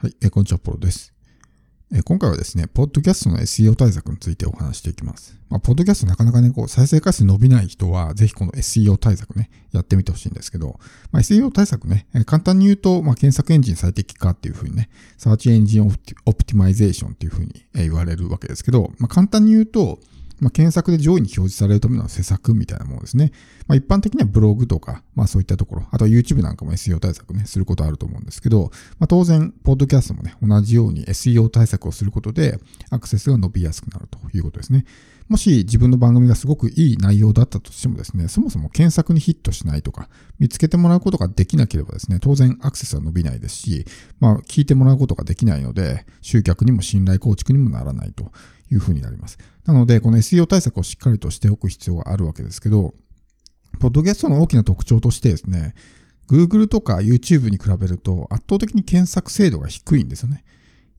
はい、え、こんにちは、ポロです。え、今回はですね、ポッドキャストの SEO 対策についてお話していきます。まあ、ポッドキャストなかなかね、こう、再生回数伸びない人は、ぜひこの SEO 対策ね、やってみてほしいんですけど、まあ、SEO 対策ね、え、簡単に言うと、まあ、検索エンジン最適化っていうふうにね、サーチエンジンオプティマイゼーションっていうふうに言われるわけですけど、まあ、簡単に言うと、まあ、検索で上位に表示されるための施策みたいなものですね。まあ、一般的にはブログとか、まあそういったところ、あとは YouTube なんかも SEO 対策ね、することあると思うんですけど、まあ、当然、ポッドキャストもね、同じように SEO 対策をすることで、アクセスが伸びやすくなるということですね。もし自分の番組がすごくいい内容だったとしてもですね、そもそも検索にヒットしないとか、見つけてもらうことができなければですね、当然アクセスは伸びないですし、まあ聞いてもらうことができないので、集客にも信頼構築にもならないというふうになります。なので、この SEO 対策をしっかりとしておく必要があるわけですけど、ポッドキャストの大きな特徴としてですね、Google とか YouTube に比べると圧倒的に検索精度が低いんですよね。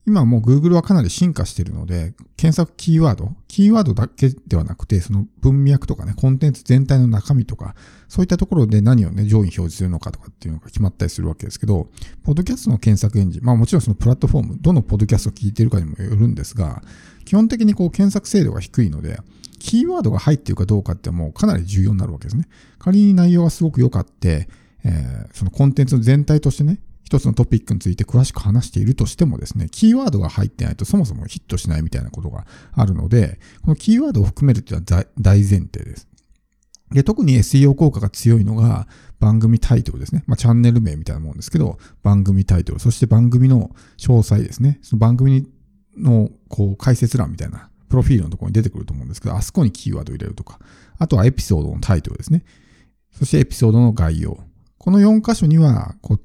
今もう Google はかなり進化しているので、検索キーワード、キーワードだけではなくて、その文脈とかね、コンテンツ全体の中身とか、そういったところで何をね、上位に表示するのかとかっていうのが決まったりするわけですけど、ポッドキャストの検索エンジン、まあもちろんそのプラットフォーム、どのポッドキャストを聞いてるかにもよるんですが、基本的にこう検索精度が低いので、キーワードが入っているかどうかってもうかなり重要になるわけですね。仮に内容がすごく良かって、えー、そのコンテンツの全体としてね、一つのトピックについて詳しく話しているとしてもですね、キーワードが入ってないとそもそもヒットしないみたいなことがあるので、このキーワードを含めるっていうのは大前提です。で、特に SEO 効果が強いのが番組タイトルですね。まあ、チャンネル名みたいなもんですけど、番組タイトル、そして番組の詳細ですね。その番組のこう解説欄みたいな、プロフィールのところに出てくると思うんですけど、あそこにキーワードを入れるとか、あとはエピソードのタイトルですね。そしてエピソードの概要。この4箇所には、こう、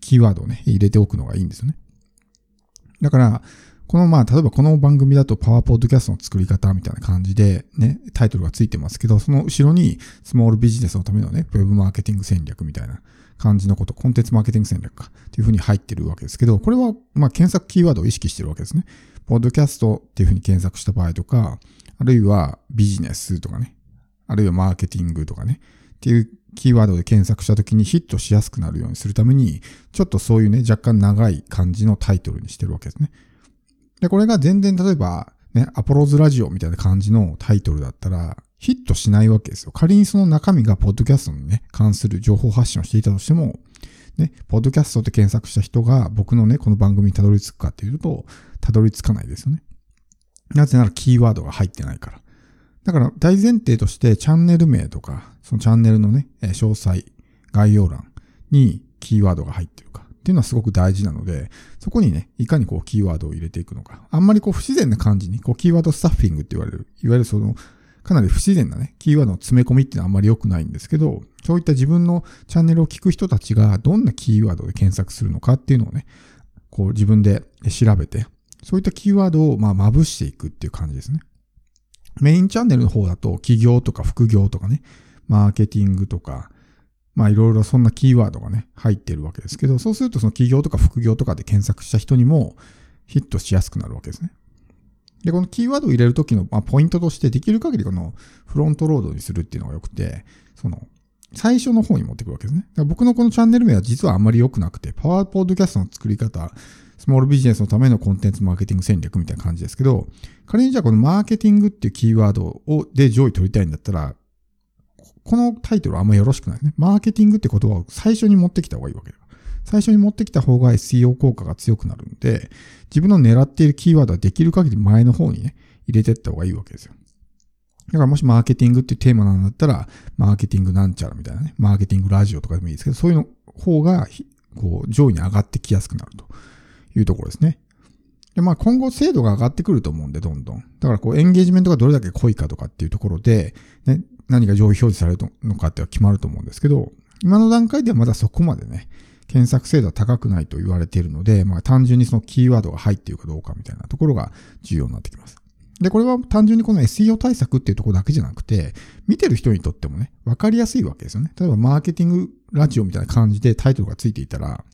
キーワードをね、入れておくのがいいんですよね。だから、このまあ、例えばこの番組だとパワーポッドキャストの作り方みたいな感じでね、タイトルがついてますけど、その後ろにスモールビジネスのためのね、ウェブマーケティング戦略みたいな感じのこと、コンテンツマーケティング戦略かっていうふうに入ってるわけですけど、これはまあ検索キーワードを意識してるわけですね。ポッドキャストっていうふうに検索した場合とか、あるいはビジネスとかね、あるいはマーケティングとかね、っていうキーワードで検索した時にヒットしやすくなるようにするために、ちょっとそういうね、若干長い感じのタイトルにしてるわけですね。で、これが全然例えば、ね、アポロズラジオみたいな感じのタイトルだったら、ヒットしないわけですよ。仮にその中身がポッドキャストにね、関する情報発信をしていたとしても、ね、ポッドキャストって検索した人が僕のね、この番組にたどり着くかっていうと、たどり着かないですよね。なぜならキーワードが入ってないから。だから大前提としてチャンネル名とか、そのチャンネルのね、詳細、概要欄にキーワードが入ってるかっていうのはすごく大事なので、そこにね、いかにこうキーワードを入れていくのか。あんまりこう不自然な感じに、こうキーワードスタッフィングって言われる、いわゆるその、かなり不自然なね、キーワードの詰め込みっていうのはあんまり良くないんですけど、そういった自分のチャンネルを聞く人たちがどんなキーワードで検索するのかっていうのをね、こう自分で調べて、そういったキーワードをまあまぶしていくっていう感じですね。メインチャンネルの方だと、企業とか副業とかね、マーケティングとか、まあいろいろそんなキーワードがね、入ってるわけですけど、そうするとその企業とか副業とかで検索した人にもヒットしやすくなるわけですね。で、このキーワードを入れるときの、まあ、ポイントとして、できる限りこのフロントロードにするっていうのが良くて、その、最初の方に持ってくるわけですね。僕のこのチャンネル名は実はあんまり良くなくて、パワーポッドキャストの作り方、スモールビジネスのためのコンテンツマーケティング戦略みたいな感じですけど、仮にじゃあこのマーケティングっていうキーワードをで上位取りたいんだったら、このタイトルはあんまよろしくないですね。マーケティングって言葉を最初に持ってきた方がいいわけだ。最初に持ってきた方が SEO 効果が強くなるんで、自分の狙っているキーワードはできる限り前の方にね、入れていった方がいいわけですよ。だからもしマーケティングっていうテーマなんだったら、マーケティングなんちゃらみたいなね、マーケティングラジオとかでもいいですけど、そういうの方が、こう、上位に上がってきやすくなるというところですね。で、まあ今後精度が上がってくると思うんで、どんどん。だからこう、エンゲージメントがどれだけ濃いかとかっていうところで、ね、何が上位表示されるのかっては決まると思うんですけど、今の段階ではまだそこまでね、検索精度は高くないと言われているので、まあ単純にそのキーワードが入っているかどうかみたいなところが重要になってきます。で、これは単純にこの SEO 対策っていうところだけじゃなくて、見てる人にとってもね、わかりやすいわけですよね。例えばマーケティングラジオみたいな感じでタイトルがついていたら、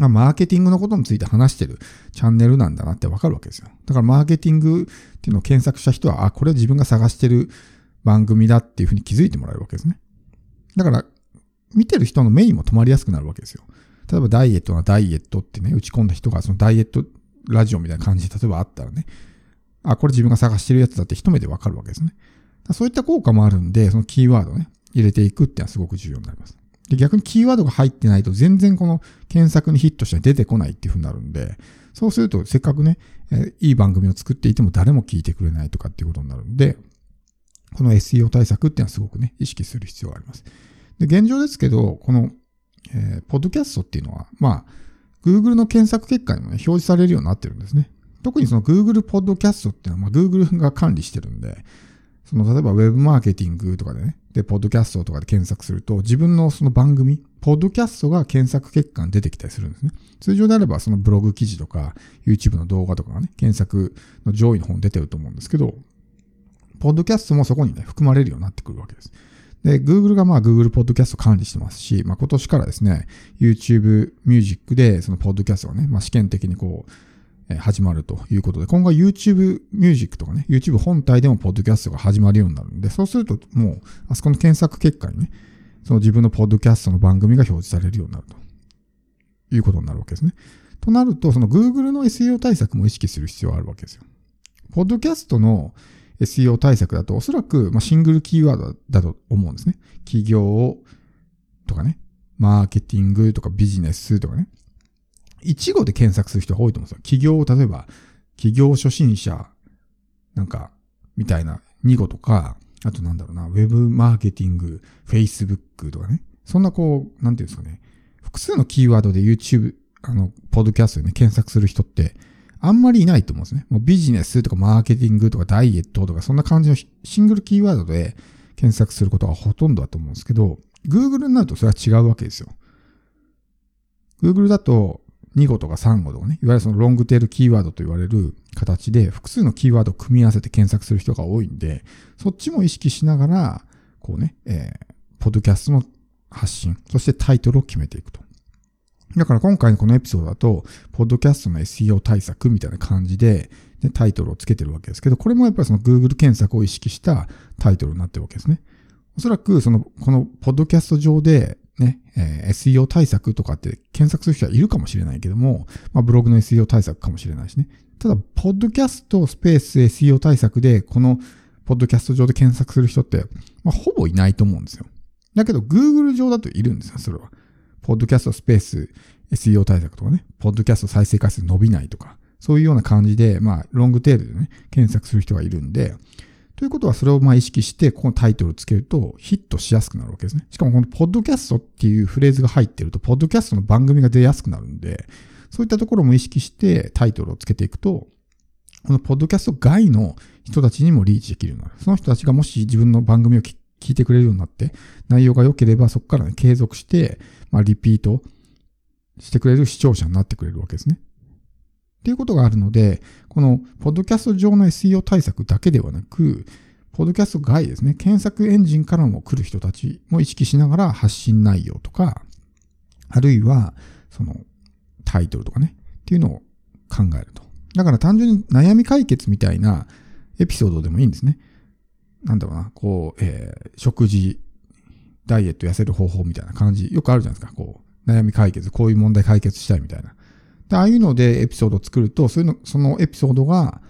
あ、マーケティングのことについて話してるチャンネルなんだなってわかるわけですよ。だからマーケティングっていうのを検索した人は、あ、これは自分が探してる番組だっていうふうに気づいてもらえるわけですね。だから、見てる人の目にも止まりやすくなるわけですよ。例えばダイエットなダイエットってね、打ち込んだ人がそのダイエットラジオみたいな感じで例えばあったらね、あ、これ自分が探してるやつだって一目でわかるわけですね。そういった効果もあるんで、そのキーワードね、入れていくっていうのはすごく重要になります。で逆にキーワードが入ってないと全然この検索にヒットして出てこないっていう風になるんで、そうするとせっかくね、え、いい番組を作っていても誰も聞いてくれないとかっていうことになるんで、この SEO 対策っていうのはすごくね、意識する必要があります。で、現状ですけど、この、えー、ポッドキャストっていうのは、まあ、Google の検索結果にもね、表示されるようになってるんですね。特にその Google ポッドキャストっていうのは、まあ、Google が管理してるんで、その例えば Web マーケティングとかでね、で、ポッドキャストとかで検索すると、自分のその番組、ポッドキャストが検索結果に出てきたりするんですね。通常であればそのブログ記事とか、YouTube の動画とかがね、検索の上位の方に出てると思うんですけど、ポッドキャストもそこにね、含まれるようになってくるわけです。で、Google がまあ Google ポッドキャスト管理してますし、まあ今年からですね、YouTube Music でそのポッドキャストがね、まあ試験的にこう、始まるということで、今後は YouTube Music とかね、YouTube 本体でもポッドキャストが始まるようになるんで、そうするともう、あそこの検索結果にね、その自分のポッドキャストの番組が表示されるようになるということになるわけですね。となると、その Google の SEO 対策も意識する必要があるわけですよ。ポッドキャストの SEO 対策だと、おそらく、ま、シングルキーワードだと思うんですね。企業とかね、マーケティングとかビジネスとかね、一語で検索する人が多いと思うんですよ。企業を、例えば、企業初心者、なんか、みたいな2語とか、あとなんだろうな、ウェブマーケティング、Facebook とかね。そんなこう、なんていうんですかね。複数のキーワードで YouTube、あの、ポッドキャストでね、検索する人って、あんまりいないと思うんですね。もうビジネスとかマーケティングとかダイエットとか、そんな感じのシングルキーワードで検索することがほとんどだと思うんですけど、Google になるとそれは違うわけですよ。Google だと、2語とか3語とかね、いわゆるそのロングテールキーワードと言われる形で複数のキーワードを組み合わせて検索する人が多いんで、そっちも意識しながら、こうね、えー、ポッドキャストの発信、そしてタイトルを決めていくと。だから今回のこのエピソードだと、ポッドキャストの SEO 対策みたいな感じで、でタイトルをつけてるわけですけど、これもやっぱりその Google 検索を意識したタイトルになってるわけですね。おそらくその、このポッドキャスト上でね、えー、SEO 対策とかって検索する人はいるかもしれないけども、まあ、ブログの SEO 対策かもしれないしね。ただ、ポッドキャストスペース SEO 対策で、このポッドキャスト上で検索する人って、まあ、ほぼいないと思うんですよ。だけど、Google 上だといるんですよ、それは。ポッドキャストスペース SEO 対策とかね、ポッドキャスト再生回数伸びないとか、そういうような感じで、まあ、ロングテールでね、検索する人がいるんで、ということはそれをまあ意識して、このタイトルをつけるとヒットしやすくなるわけですね。しかもこのポッドキャストっていうフレーズが入ってると、ポッドキャストの番組が出やすくなるんで、そういったところも意識してタイトルをつけていくと、このポッドキャスト外の人たちにもリーチできるようになる。その人たちがもし自分の番組を聞いてくれるようになって、内容が良ければそこから、ね、継続して、まあ、リピートしてくれる視聴者になってくれるわけですね。っていうことがあるので、この、ポッドキャスト上の SEO 対策だけではなく、ポッドキャスト外ですね、検索エンジンからも来る人たちも意識しながら発信内容とか、あるいは、その、タイトルとかね、っていうのを考えると。だから単純に悩み解決みたいなエピソードでもいいんですね。なんだろうな、こう、えー、食事、ダイエット痩せる方法みたいな感じ、よくあるじゃないですか。こう、悩み解決、こういう問題解決したいみたいな。で、ああいうのでエピソードを作ると、そういうの、そのエピソードが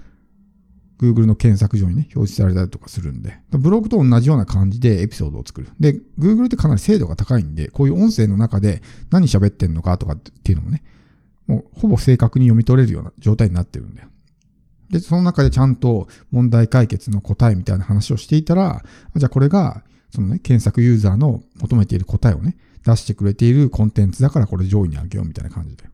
Google の検索上にね、表示されたりとかするんで、ブログと同じような感じでエピソードを作る。で、Google ってかなり精度が高いんで、こういう音声の中で何喋ってんのかとかっていうのもね、もうほぼ正確に読み取れるような状態になってるんだよ。で、その中でちゃんと問題解決の答えみたいな話をしていたら、じゃあこれが、そのね、検索ユーザーの求めている答えをね、出してくれているコンテンツだからこれ上位に上げようみたいな感じで。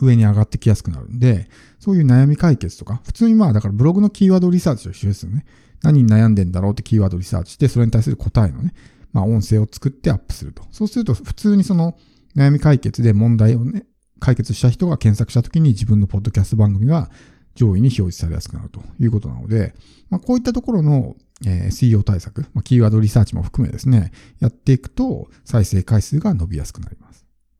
上に上がってきやすくなるんで、そういう悩み解決とか、普通にまあだからブログのキーワードリサーチと一緒ですよね。何に悩んでんだろうってキーワードリサーチして、それに対する答えのね、まあ音声を作ってアップすると。そうすると普通にその悩み解決で問題をね、解決した人が検索した時に自分のポッドキャスト番組が上位に表示されやすくなるということなので、まあ、こういったところの、えー、SEO 対策、まあ、キーワードリサーチも含めですね、やっていくと再生回数が伸びやすくなります。